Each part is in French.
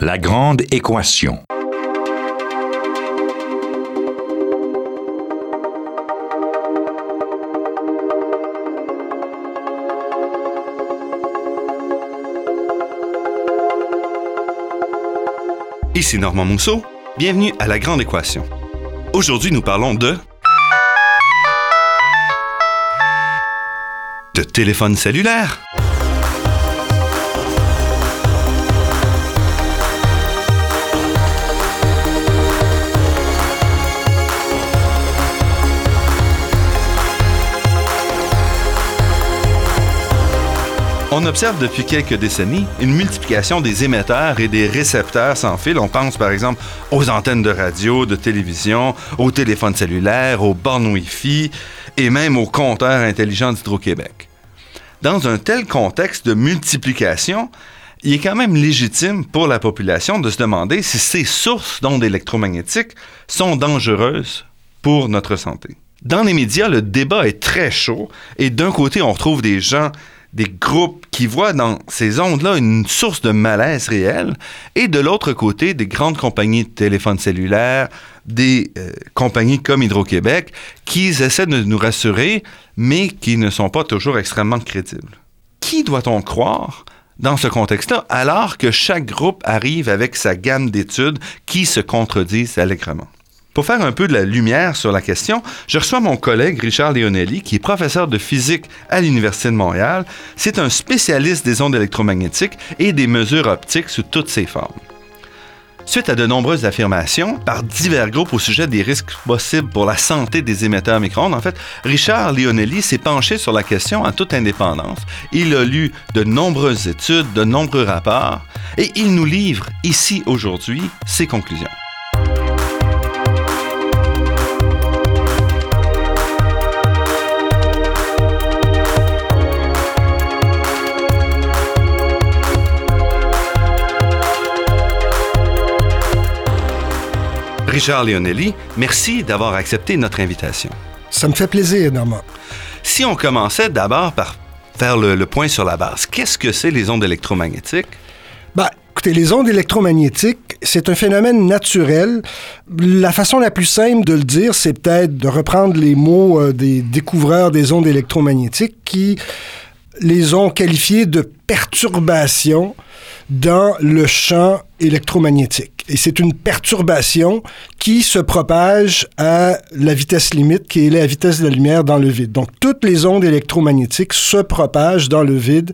La grande équation. Ici Normand Mousseau, bienvenue à La Grande Équation. Aujourd'hui, nous parlons de... de téléphone cellulaire. On observe depuis quelques décennies une multiplication des émetteurs et des récepteurs sans fil. On pense par exemple aux antennes de radio, de télévision, aux téléphones cellulaires, aux bornes Wi-Fi et même aux compteurs intelligents d'Hydro-Québec. Dans un tel contexte de multiplication, il est quand même légitime pour la population de se demander si ces sources d'ondes électromagnétiques sont dangereuses pour notre santé. Dans les médias, le débat est très chaud et d'un côté, on retrouve des gens des groupes qui voient dans ces ondes-là une source de malaise réel, et de l'autre côté, des grandes compagnies de téléphones cellulaires, des euh, compagnies comme Hydro-Québec, qui essaient de nous rassurer, mais qui ne sont pas toujours extrêmement crédibles. Qui doit-on croire dans ce contexte-là, alors que chaque groupe arrive avec sa gamme d'études qui se contredisent allègrement? Pour faire un peu de la lumière sur la question, je reçois mon collègue Richard Leonelli, qui est professeur de physique à l'Université de Montréal. C'est un spécialiste des ondes électromagnétiques et des mesures optiques sous toutes ses formes. Suite à de nombreuses affirmations par divers groupes au sujet des risques possibles pour la santé des émetteurs micro-ondes, en fait, Richard Leonelli s'est penché sur la question en toute indépendance. Il a lu de nombreuses études, de nombreux rapports, et il nous livre ici aujourd'hui ses conclusions. Richard Leonelli, merci d'avoir accepté notre invitation. Ça me fait plaisir, Normand. Si on commençait d'abord par faire le, point sur la base, qu'est-ce que c'est les ondes électromagnétiques? Ben, écoutez, les ondes électromagnétiques, c'est un phénomène naturel. La façon la plus simple de le dire, c'est peut-être de reprendre les mots euh, des découvreurs des ondes électromagnétiques qui les ont qualifiés de perturbations dans le champ électromagnétique. Et c'est une perturbation qui se propage à la vitesse limite, qui est la vitesse de la lumière dans le vide. Donc, toutes les ondes électromagnétiques se propagent dans le vide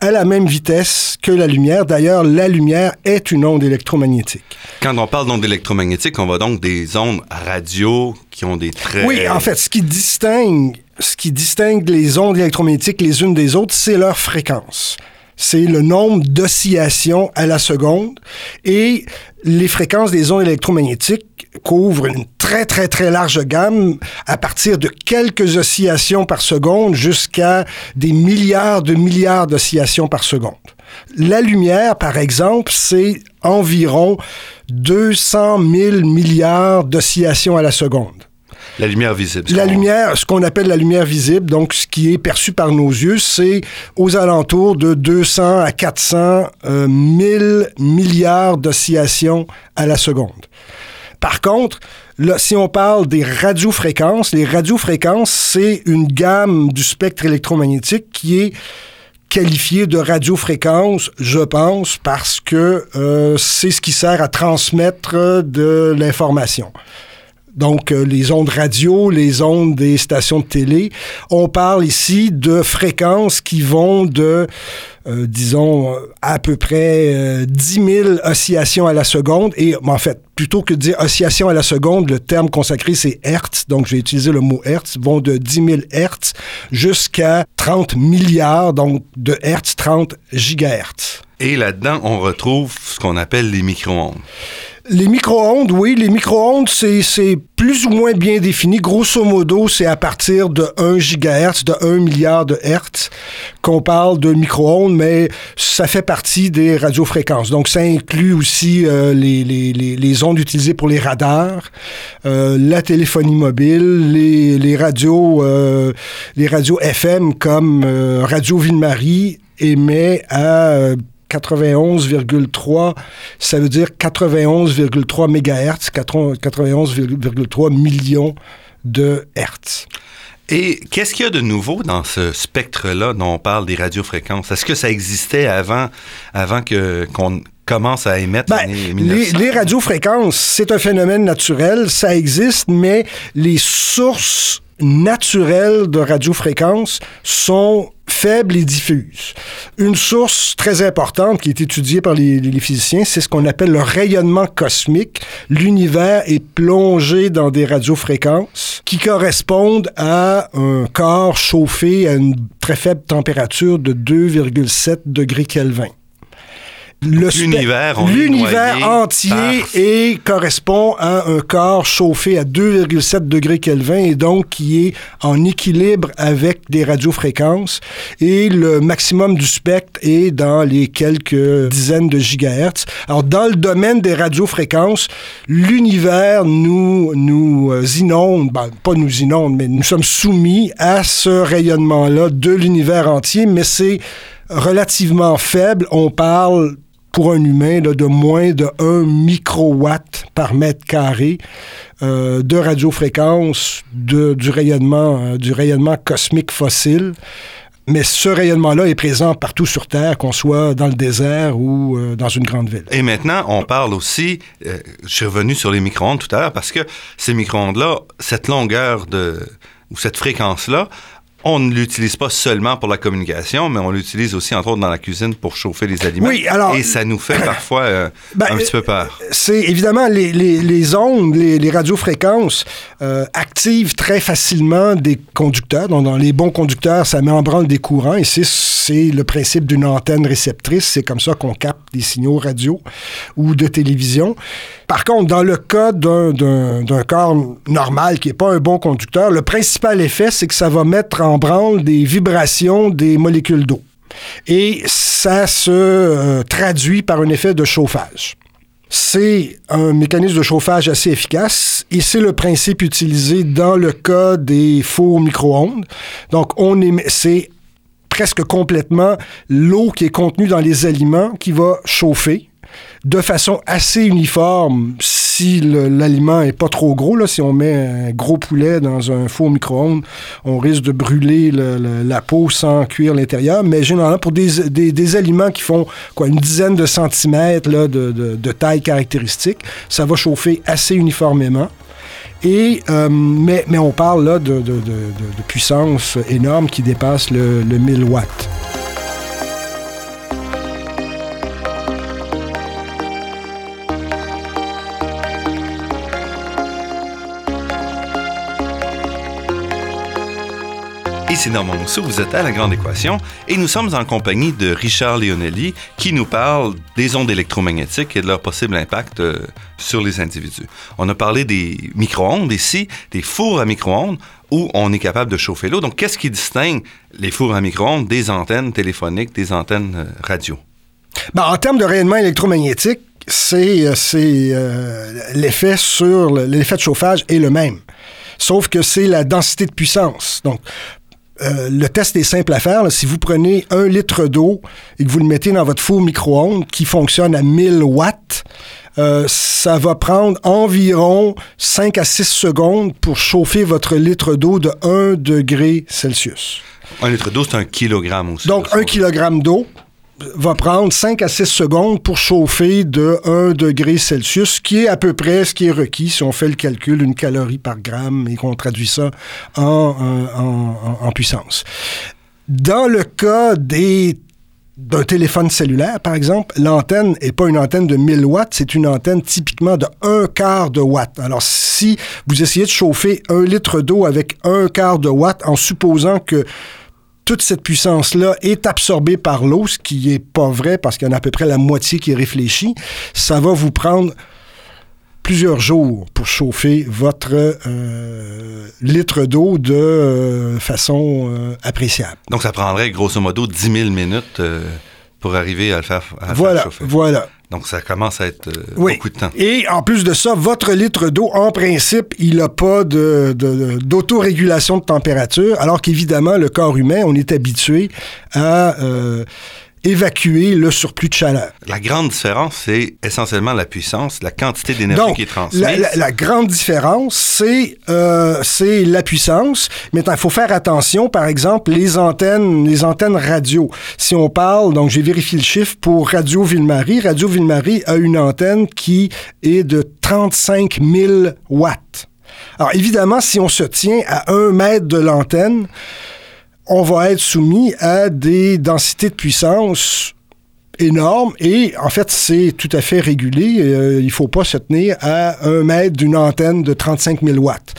à la même vitesse que la lumière. D'ailleurs, la lumière est une onde électromagnétique. Quand on parle d'ondes électromagnétiques, on va donc des ondes radio qui ont des traits... Oui, en fait, ce qui distingue, ce qui distingue les ondes électromagnétiques les unes des autres, c'est leur fréquence c'est le nombre d'oscillations à la seconde et les fréquences des ondes électromagnétiques couvrent une très, très, très large gamme à partir de quelques oscillations par seconde jusqu'à des milliards de milliards d'oscillations par seconde. La lumière, par exemple, c'est environ 200 000 milliards d'oscillations à la seconde. La lumière visible. La lumière, ce qu'on appelle la lumière visible, donc ce qui est perçu par nos yeux, c'est aux alentours de 200 à 400 euh, 1000 milliards d'oscillations à la seconde. Par contre, là, si on parle des radiofréquences, les radiofréquences, c'est une gamme du spectre électromagnétique qui est qualifiée de radiofréquence, je pense, parce que euh, c'est ce qui sert à transmettre de l'information donc euh, les ondes radio, les ondes des stations de télé. On parle ici de fréquences qui vont de, euh, disons, à peu près euh, 10 000 oscillations à la seconde. Et en fait, plutôt que de dire oscillations à la seconde, le terme consacré, c'est Hertz. Donc, j'ai utilisé le mot Hertz. vont de 10 000 Hertz jusqu'à 30 milliards, donc de Hertz, 30 gigahertz. Et là-dedans, on retrouve ce qu'on appelle les micro-ondes. Les micro-ondes, oui, les micro-ondes, c'est plus ou moins bien défini. Grosso modo, c'est à partir de 1 gigahertz, de 1 milliard de hertz qu'on parle de micro-ondes, mais ça fait partie des radiofréquences. Donc, ça inclut aussi euh, les, les, les, ondes utilisées pour les radars, euh, la téléphonie mobile, les, les radios, euh, les radios FM comme euh, Radio Ville-Marie émet à 91,3, ça veut dire 91,3 MHz, 91,3 millions de Hertz. Et qu'est-ce qu'il y a de nouveau dans ce spectre-là dont on parle des radiofréquences? Est-ce que ça existait avant, avant que, qu'on commence à émettre ben, les, les, radiofréquences, c'est un phénomène naturel, ça existe, mais les sources naturelles de radiofréquences sont faibles et diffuses. Une source très importante qui est étudiée par les physiciens, c'est ce qu'on appelle le rayonnement cosmique. L'univers est plongé dans des radiofréquences qui correspondent à un corps chauffé à une très faible température de 2,7 degrés Kelvin l'univers l'univers entier et correspond à un corps chauffé à 2,7 degrés Kelvin et donc qui est en équilibre avec des radiofréquences et le maximum du spectre est dans les quelques dizaines de gigahertz. Alors dans le domaine des radiofréquences, l'univers nous nous euh, inonde, ben, pas nous inonde, mais nous sommes soumis à ce rayonnement-là de l'univers entier, mais c'est relativement faible. On parle pour un humain là, de moins de 1 microwatt par mètre carré euh, de radiofréquence de, du, rayonnement, euh, du rayonnement cosmique fossile. Mais ce rayonnement-là est présent partout sur Terre, qu'on soit dans le désert ou euh, dans une grande ville. Et maintenant, on parle aussi, euh, je suis revenu sur les micro-ondes tout à l'heure, parce que ces micro-ondes-là, cette longueur de, ou cette fréquence-là, on ne l'utilise pas seulement pour la communication, mais on l'utilise aussi, entre autres, dans la cuisine pour chauffer les aliments. Oui, alors... Et ça nous fait parfois euh, ben, un petit peu peur. C'est évidemment les, les, les ondes, les, les radiofréquences euh, activent très facilement des conducteurs. Donc, dans les bons conducteurs, ça met en branle des courants. Et c'est le principe d'une antenne réceptrice. C'est comme ça qu'on capte des signaux radio ou de télévision. Par contre, dans le cas d'un corps normal qui n'est pas un bon conducteur, le principal effet, c'est que ça va mettre en branle des vibrations des molécules d'eau. Et ça se euh, traduit par un effet de chauffage. C'est un mécanisme de chauffage assez efficace et c'est le principe utilisé dans le cas des fours micro-ondes. Donc, on c'est presque complètement l'eau qui est contenue dans les aliments qui va chauffer de façon assez uniforme si l'aliment est pas trop gros. Là, si on met un gros poulet dans un four micro-ondes, on risque de brûler la peau sans cuire l'intérieur. Mais généralement, pour des, des, aliments qui font une dizaine de centimètres de, taille caractéristique, ça va chauffer assez uniformément. Et, euh, mais, on parle de, puissance énorme qui dépasse le, le 1000 watts. Ici Normand Mousseau, vous êtes à La Grande Équation et nous sommes en compagnie de Richard Leonelli qui nous parle des ondes électromagnétiques et de leur possible impact euh, sur les individus. On a parlé des micro-ondes ici, des fours à micro-ondes où on est capable de chauffer l'eau. Donc, qu'est-ce qui distingue les fours à micro-ondes des antennes téléphoniques, des antennes euh, radio? Ben, en termes de rayonnement électromagnétique, c'est euh, l'effet sur l'effet de chauffage est le même. Sauf que c'est la densité de puissance. Donc, euh, le test est simple à faire. Si vous prenez un litre d'eau et que vous le mettez dans votre four micro-ondes qui fonctionne à 1000 watts, euh, ça va prendre environ 5 à 6 secondes pour chauffer votre litre d'eau de 1 degré Celsius. Un litre d'eau, c'est un kilogramme aussi. Donc, un kilogramme d'eau va prendre 5 à 6 secondes pour chauffer de 1 degré Celsius, qui est à peu près ce qui est requis si on fait le calcul, une calorie par gramme, et qu'on traduit ça en, en, puissance. Dans le cas d'un téléphone cellulaire, par exemple, l'antenne n'est pas une antenne de 1000 watts, c'est une antenne typiquement de 1 quart de watt. Alors, si vous essayez de chauffer un litre d'eau avec un quart de watt en supposant que toute cette puissance-là est absorbée par l'eau, ce qui n'est pas vrai parce qu'il y en a à peu près la moitié qui est réfléchie, ça va vous prendre plusieurs jours pour chauffer votre euh, litre d'eau de euh, façon euh, appréciable. Donc, ça prendrait grosso modo 10 000 minutes pour arriver à le faire, à voilà, faire chauffer. Voilà. Donc, ça commence à être euh, beaucoup de temps. Et en plus de ça, votre litre d'eau, en principe, il n'a pas d'autorégulation de, de, température, alors qu'évidemment, le corps humain, on est habitué à... Euh, évacuer le surplus de chaleur. La grande différence, c'est essentiellement la puissance, la quantité d'énergie qui est transmise. La, la, la grande différence, c'est euh, c'est la puissance. Mais il faut faire attention, par exemple, les antennes, les antennes radio. Si on parle, donc j'ai vérifié le chiffre pour Radio Ville-Marie. Radio Ville-Marie a une antenne qui est de 35 000 watts. Alors évidemment, si on se tient à un mètre de l'antenne, on va être soumis à des densités de puissance énorme et en fait c'est tout à fait régulé. Euh, il faut pas se tenir à un mètre d'une antenne de 35 000 watts.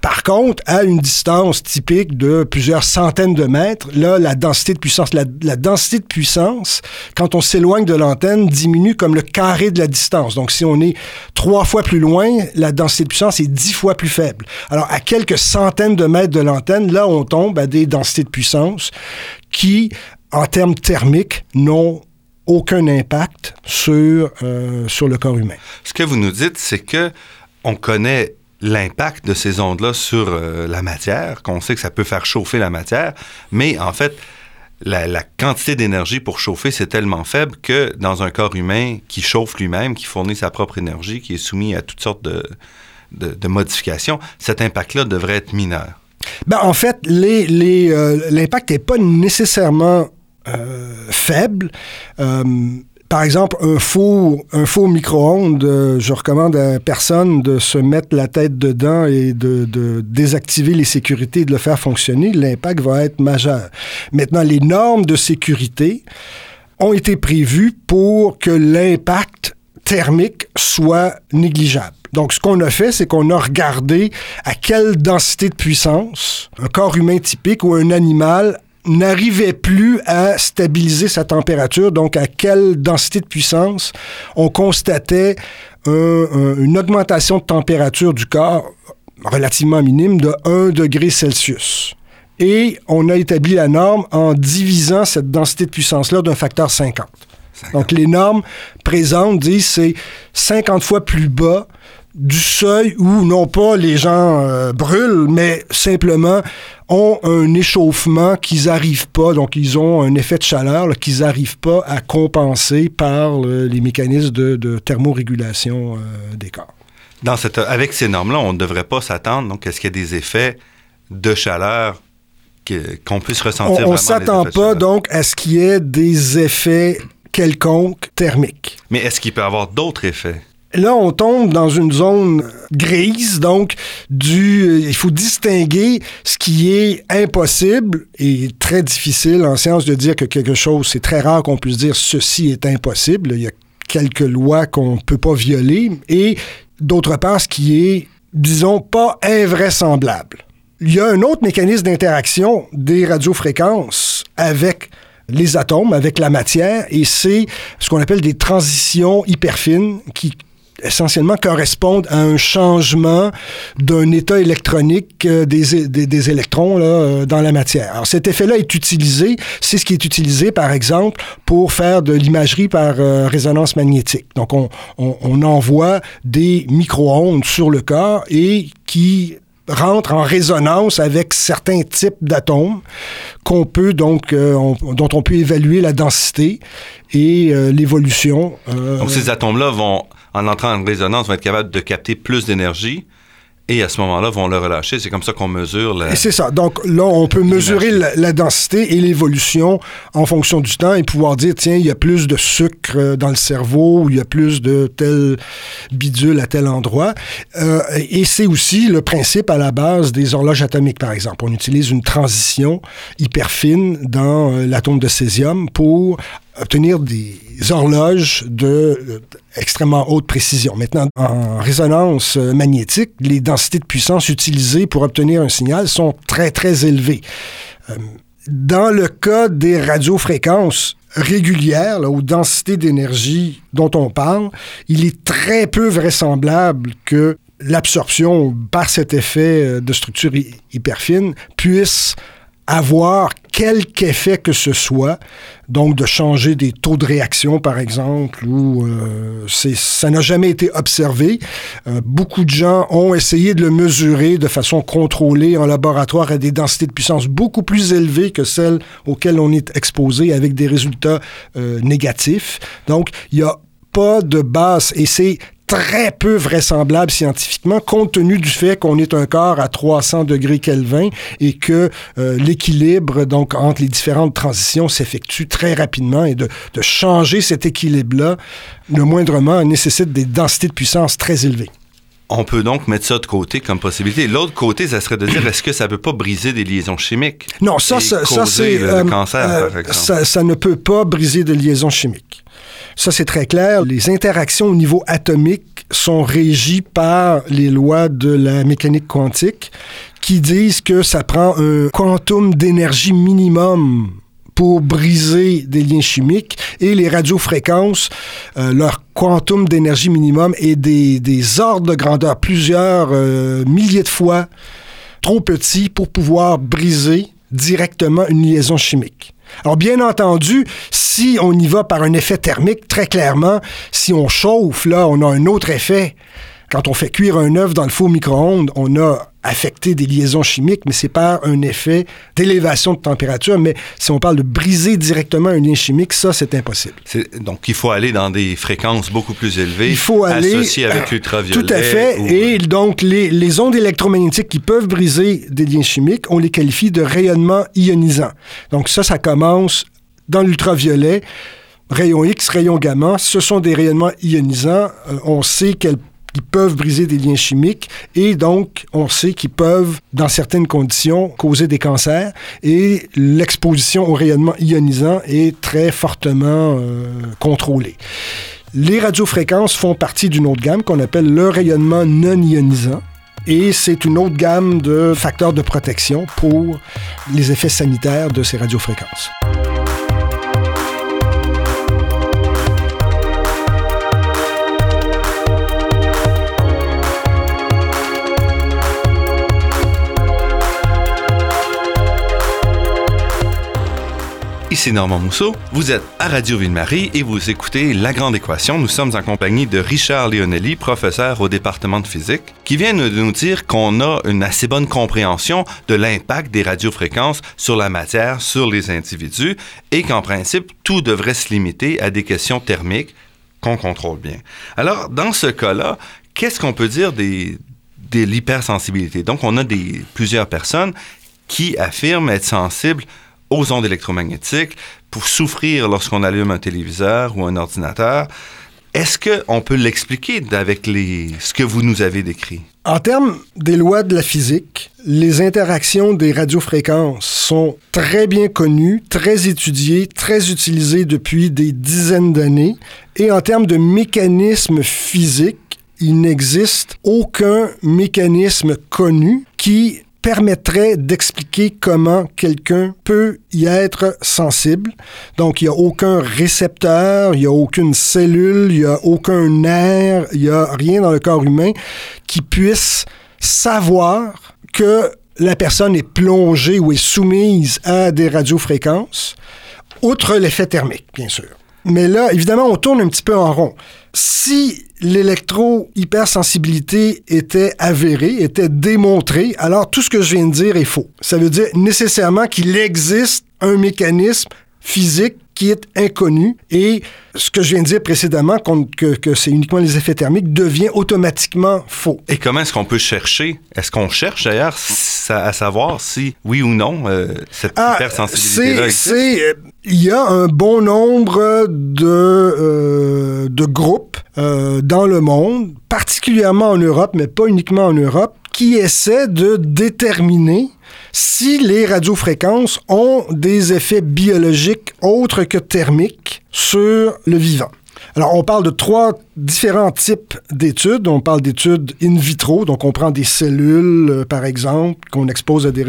Par contre, à une distance typique de plusieurs centaines de mètres, là la densité de puissance, la, densité de puissance quand on s'éloigne de l'antenne diminue comme le carré de la distance. Donc si on est trois fois plus loin, la densité de puissance est dix fois plus faible. Alors à quelques centaines de mètres de l'antenne, là on tombe à des densités de puissance qui en termes thermiques, n'ont aucun impact sur, euh, sur le corps humain. Ce que vous nous dites, c'est que on connaît l'impact de ces ondes-là sur euh, la matière, qu'on sait que ça peut faire chauffer la matière, mais en fait, la, la quantité d'énergie pour chauffer, c'est tellement faible que dans un corps humain qui chauffe lui-même, qui fournit sa propre énergie, qui est soumis à toutes sortes de, de, de modifications, cet impact-là devrait être mineur. Ben, en fait, l'impact n'est pas nécessairement euh, faible. Euh, par exemple, un faux, un faux micro-ondes, euh, je recommande à personne de se mettre la tête dedans et de, de désactiver les sécurités et de le faire fonctionner. L'impact va être majeur. Maintenant, les normes de sécurité ont été prévues pour que l'impact thermique soit négligeable. Donc, ce qu'on a fait, c'est qu'on a regardé à quelle densité de puissance un corps humain typique ou un animal n'arrivait plus à stabiliser sa température, donc à quelle densité de puissance on constatait un, un, une augmentation de température du corps relativement minime de 1 degré Celsius. Et on a établi la norme en divisant cette densité de puissance-là d'un facteur 50. 50. Donc les normes présentes disent c'est 50 fois plus bas du seuil où non pas les gens euh, brûlent, mais simplement ont un échauffement qu'ils n'arrivent pas, donc ils ont un effet de chaleur là, qu'ils n'arrivent pas à compenser par le, les mécanismes de, de thermorégulation euh, des corps. Dans cette, avec ces normes-là, on ne devrait pas s'attendre donc à ce qu'il y ait des effets de chaleur qu'on puisse ressentir. On ne s'attend pas donc à ce qu'il y ait des effets quelconques thermiques. Mais est-ce qu'il peut y avoir d'autres effets? Là, on tombe dans une zone grise, donc du, il faut distinguer ce qui est impossible et très difficile en science de dire que quelque chose, c'est très rare qu'on puisse dire ceci est impossible. Il y a quelques lois qu'on ne peut pas violer et d'autre part, ce qui est, disons, pas invraisemblable. Il y a un autre mécanisme d'interaction des radiofréquences avec les atomes, avec la matière, et c'est ce qu'on appelle des transitions hyper fines qui essentiellement correspondent à un changement d'un état électronique euh, des, des, électrons là, euh, dans la matière. Alors cet effet-là est utilisé, c'est ce qui est utilisé par exemple pour faire de l'imagerie par euh, résonance magnétique. Donc on, on, envoie des micro-ondes sur le corps et qui rentre en résonance avec certains types d'atomes qu'on peut donc on, dont on peut évaluer la densité et l'évolution. Donc ces atomes-là vont en entrant en résonance vont être capables de capter plus d'énergie et à ce moment-là, vont le relâcher. C'est comme ça qu'on mesure la... C'est ça. Donc là, on peut mesurer la, la, densité et l'évolution en fonction du temps et pouvoir dire, tiens, il y a plus de sucre dans le cerveau ou il y a plus de tel bidule à tel endroit. Euh, et c'est aussi le principe à la base des horloges atomiques, par exemple. On utilise une transition hyper fine dans euh, l'atome de césium pour obtenir des horloges de euh, extrêmement haute précision. Maintenant, en résonance euh, magnétique, les densités de puissance utilisées pour obtenir un signal sont très, très élevées. Euh, dans le cas des radiofréquences régulières, aux densités d'énergie dont on parle, il est très peu vraisemblable que l'absorption par cet effet de structure hyper fine puisse avoir quelque effet que ce soit, donc de changer des taux de réaction, par exemple, ou euh, ça n'a jamais été observé. Euh, beaucoup de gens ont essayé de le mesurer de façon contrôlée en laboratoire à des densités de puissance beaucoup plus élevées que celles auxquelles on est exposé, avec des résultats euh, négatifs. Donc, il n'y a pas de base, et c'est très peu vraisemblable scientifiquement, compte tenu du fait qu'on est un corps à 300 degrés Kelvin et que euh, l'équilibre donc entre les différentes transitions s'effectue très rapidement et de, de changer cet équilibre-là, le moindrement, nécessite des densités de puissance très élevées. On peut donc mettre ça de côté comme possibilité. L'autre côté, ça serait de dire est-ce que ça peut pas briser des liaisons chimiques Non, ça, ça, ça c'est le, euh, cancer, euh, par exemple? Ça, ça, ne peut pas briser de liaisons chimiques. Ça, c'est très clair. Les interactions au niveau atomique sont régies par les lois de la mécanique quantique qui disent que ça prend un quantum d'énergie minimum pour briser des liens chimiques et les radiofréquences, euh, leur quantum d'énergie minimum est des, ordres de grandeur, plusieurs euh, milliers de fois trop petits pour pouvoir briser directement une liaison chimique. Alors, bien entendu, si on y va par un effet thermique, très clairement, si on chauffe, là, on a un autre effet. Quand on fait cuire un œuf dans le four micro-ondes, on a affecté des liaisons chimiques, mais c'est pas un effet d'élévation de température. Mais si on parle de briser directement un lien chimique, ça, c'est impossible. Donc, il faut aller dans des fréquences beaucoup plus élevées, il faut aller, associées avec euh, l'ultraviolet. Tout à fait. Et donc, les, les, ondes électromagnétiques qui peuvent briser des liens chimiques, on les qualifie de rayonnement ionisant. Donc, ça, ça commence dans l'ultraviolet. Rayons X, rayons gamma, ce sont des rayonnements ionisants. Euh, on sait qu'elles ils peuvent briser des liens chimiques et donc on sait qu'ils peuvent, dans certaines conditions, causer des cancers et l'exposition au rayonnement ionisant est très fortement euh, contrôlée. Les radiofréquences font partie d'une autre gamme qu'on appelle le rayonnement non ionisant. Et c'est une autre gamme de facteurs de protection pour les effets sanitaires de ces radiofréquences. Ici Normand Mousseau, vous êtes à Radio Ville-Marie et vous écoutez La Grande Équation. Nous sommes en compagnie de Richard Leonelli, professeur au département de physique, qui vient de nous dire qu'on a une assez bonne compréhension de l'impact des radiofréquences sur la matière, sur les individus, et qu'en principe, tout devrait se limiter à des questions thermiques qu'on contrôle bien. Alors, dans ce cas-là, qu'est-ce qu'on peut dire des, de l'hypersensibilité? Donc, on a des, plusieurs personnes qui affirment être sensibles aux ondes électromagnétiques, pour souffrir lorsqu'on allume un téléviseur ou un ordinateur. Est-ce qu'on peut l'expliquer avec les, ce que vous nous avez décrit? En termes des lois de la physique, les interactions des radiofréquences sont très bien connues, très étudiées, très utilisées depuis des dizaines d'années. Et en termes de mécanismes physiques, il n'existe aucun mécanisme connu qui permettrait d'expliquer comment quelqu'un peut y être sensible. Donc, il n'y a aucun récepteur, il n'y a aucune cellule, il n'y a aucun nerf, il n'y a rien dans le corps humain qui puisse savoir que la personne est plongée ou est soumise à des radiofréquences, outre l'effet thermique, bien sûr. Mais là, évidemment, on tourne un petit peu en rond. Si l'électro-hypersensibilité était avérée, était démontrée, alors tout ce que je viens de dire est faux. Ça veut dire nécessairement qu'il existe un mécanisme physique qui est inconnu et ce que je viens de dire précédemment, que, que c'est uniquement les effets thermiques, devient automatiquement faux. Et comment est-ce qu'on peut chercher? Est-ce qu'on cherche d'ailleurs? À savoir si, oui ou non, euh, cette ah, hypersensibilité-là existe? Euh, il y a un bon nombre de, euh, de groupes euh, dans le monde, particulièrement en Europe, mais pas uniquement en Europe, qui essaient de déterminer si les radiofréquences ont des effets biologiques autres que thermiques sur le vivant. Alors, on parle de trois différents types d'études. On parle d'études in vitro, donc on prend des cellules, euh, par exemple, qu'on expose à des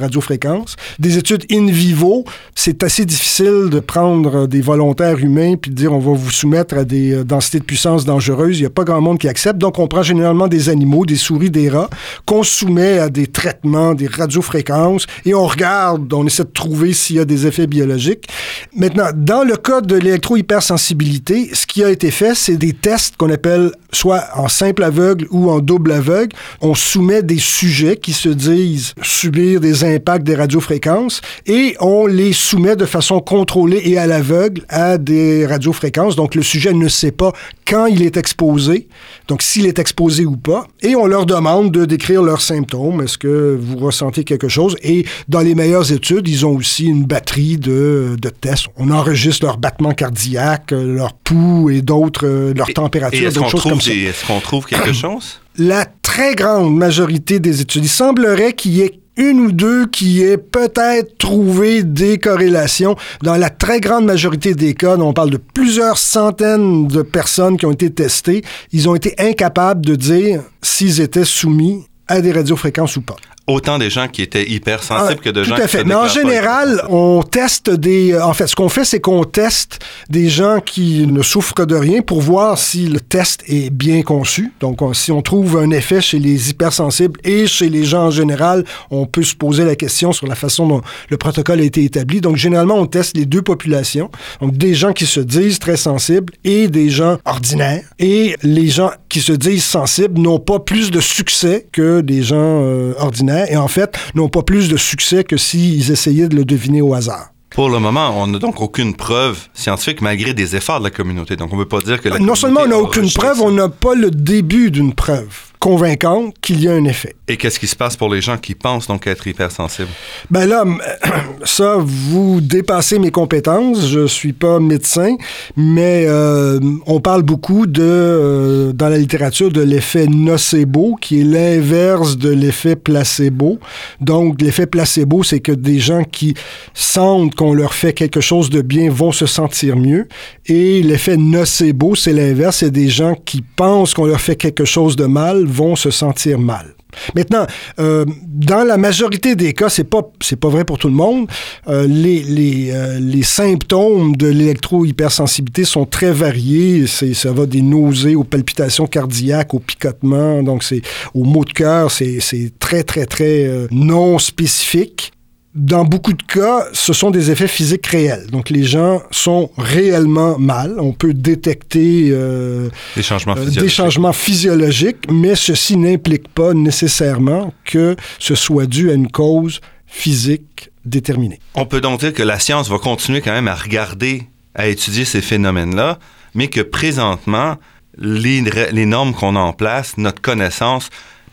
radiofréquences. Des études in vivo, c'est assez difficile de prendre des volontaires humains puis de dire on va vous soumettre à des euh, densités de puissance dangereuses. Il n'y a pas grand monde qui accepte. Donc, on prend généralement des animaux, des souris, des rats, qu'on soumet à des traitements, des radiofréquences, et on regarde, on essaie de trouver s'il y a des effets biologiques. Maintenant, dans le cas de l'électro-hypersensibilité, ce qui a été fait, c'est des tests qu'on appelle soit en simple aveugle ou en double aveugle. On soumet des sujets qui se disent subir des impacts des radiofréquences et on les soumet de façon contrôlée et à l'aveugle à des radiofréquences. Donc le sujet ne sait pas quand il est exposé, donc s'il est exposé ou pas, et on leur demande de décrire leurs symptômes. Est-ce que vous ressentez quelque chose? Et dans les meilleures études, ils ont aussi une batterie de, tests. On enregistre leur battement cardiaque, leur pouls et d'autres, euh, leur température, d'autres choses comme ça. Est-ce qu'on trouve quelque chose? La très grande majorité des études, il semblerait qu'il y ait une ou deux qui aient peut-être trouvé des corrélations. Dans la très grande majorité des cas, on parle de plusieurs centaines de personnes qui ont été testées, ils ont été incapables de dire s'ils étaient soumis à des radiofréquences ou pas autant des gens qui étaient hypersensibles ah, que de gens qui à fait. Mais en général, on teste des. Euh, en fait, ce qu'on fait, c'est qu'on teste des gens qui ne souffrent de rien pour voir si le test est bien conçu. Donc, si on trouve un effet chez les hypersensibles et chez les gens en général, on peut se poser la question sur la façon dont le protocole a été établi. Donc, généralement, on teste les deux populations. Donc, des gens qui se disent très sensibles et des gens ordinaires. Et les gens qui se disent sensibles n'ont pas plus de succès que des gens euh, ordinaires et en fait n'ont pas plus de succès que s'ils essayaient de le deviner au hasard. Pour le moment, on n'a donc aucune preuve scientifique malgré des efforts de la communauté. Donc on ne peut pas dire que la Non seulement on n'a aucune preuve, on n'a pas le début d'une preuve convaincante qu'il y a un effet. Et qu'est-ce qui se passe pour les gens qui pensent donc être hypersensibles? Ben là, ça, vous dépassez mes compétences. Je suis pas médecin, mais euh, on parle beaucoup de, euh, dans la littérature de l'effet nocebo, qui est l'inverse de l'effet placebo. Donc, l'effet placebo, c'est que des gens qui sentent qu'on leur fait quelque chose de bien vont se sentir mieux. Et l'effet nocebo, c'est l'inverse. C'est des gens qui pensent qu'on leur fait quelque chose de mal vont se sentir mal. Maintenant, euh, dans la majorité des cas, c'est pas pas vrai pour tout le monde. Euh, les, les, euh, les, symptômes de l'électro-hypersensibilité sont très variés. Ça va des nausées aux palpitations cardiaques, aux picotements, donc c'est aux maux de cœur. C'est, c'est très très très non spécifique dans beaucoup de cas, ce sont des effets physiques réels. Donc, les gens sont réellement mal. On peut détecter euh, des, changements euh, des, changements physiologiques, mais ceci n'implique pas nécessairement que ce soit dû à une cause physique déterminée. On peut donc dire que la science va continuer quand même à regarder, à étudier ces phénomènes-là, mais que présentement, les, les normes qu'on a en place, notre connaissance,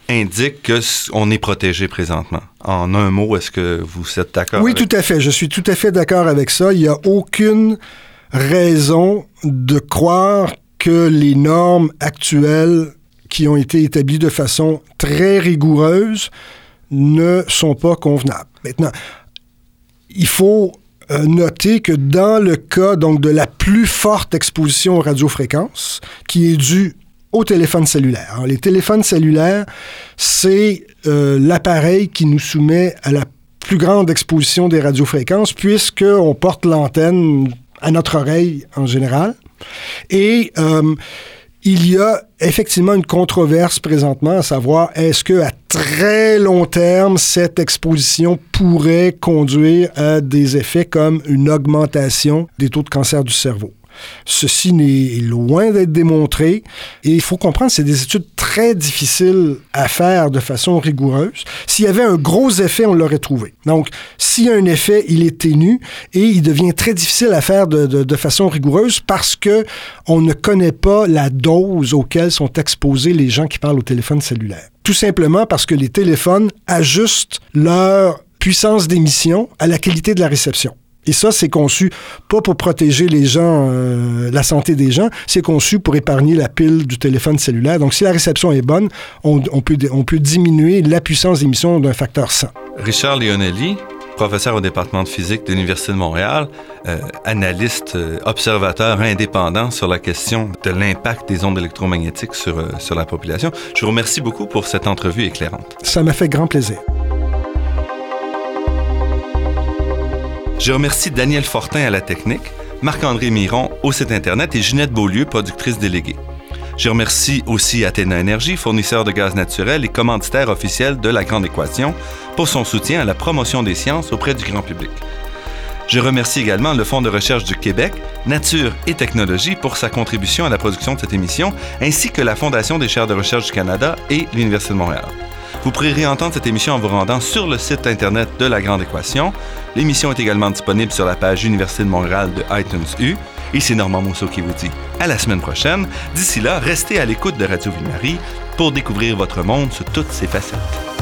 indique qu'on est protégé présentement. En un mot, est-ce que vous êtes d'accord? Oui, tout à fait. Je suis tout à fait d'accord avec ça. Il n'y a aucune raison de croire que les normes actuelles qui ont été établies de façon très rigoureuse ne sont pas convenables. Maintenant, il faut euh, noter que dans le cas donc de la plus forte exposition aux radiofréquences, qui est due au téléphone cellulaire. les téléphones cellulaires, c'est euh, l'appareil qui nous soumet à la plus grande exposition des radiofréquences puisqu'on porte l'antenne à notre oreille en général. Et euh, il y a effectivement une controverse présentement, à savoir est-ce que à très long terme cette exposition pourrait conduire à des effets comme une augmentation des taux de cancer du cerveau? Ceci n'est loin d'être démontré et il faut comprendre c'est des études très difficiles à faire de façon rigoureuse. S'il y avait un gros effet, on l'aurait trouvé. Donc, s'il y a un effet, il est ténu et il devient très difficile à faire de, de façon rigoureuse parce que on ne connaît pas la dose auquel sont exposés les gens qui parlent au téléphone cellulaire. Tout simplement parce que les téléphones ajustent leur puissance d'émission à la qualité de la réception. Et ça, c'est conçu pas pour protéger les gens, euh, la santé des gens, c'est conçu pour épargner la pile du téléphone cellulaire. Donc, si la réception est bonne, on, peut, on peut diminuer la puissance d'émission d'un facteur 100. Richard Leonelli, professeur au département de physique de l'Université de Montréal, euh, analyste, euh, observateur indépendant sur la question de l'impact des ondes électromagnétiques sur, sur la population. Je vous remercie beaucoup pour cette entrevue éclairante. Ça m'a fait grand plaisir. Je remercie Daniel Fortin à la technique, Marc-André Miron au site Internet et Ginette Beaulieu, productrice déléguée. Je remercie aussi Athéna Énergie, fournisseur de gaz naturel et commanditaire officiel de la Grande Équation, pour son soutien à la promotion des sciences auprès du grand public. Je remercie également le Fonds de recherche du Québec, Nature et Technologie pour sa contribution à la production de cette émission, ainsi que la Fondation des chaires de recherche du Canada et l'Université de Montréal. Vous pourrez réentendre cette émission en vous rendant sur le site Internet de La Grande Équation. L'émission est également disponible sur la page Université de Montréal de iTunes U. C'est Normand Mousseau qui vous dit à la semaine prochaine. D'ici là, restez à l'écoute de Radio Ville-Marie pour découvrir votre monde sous toutes ses facettes.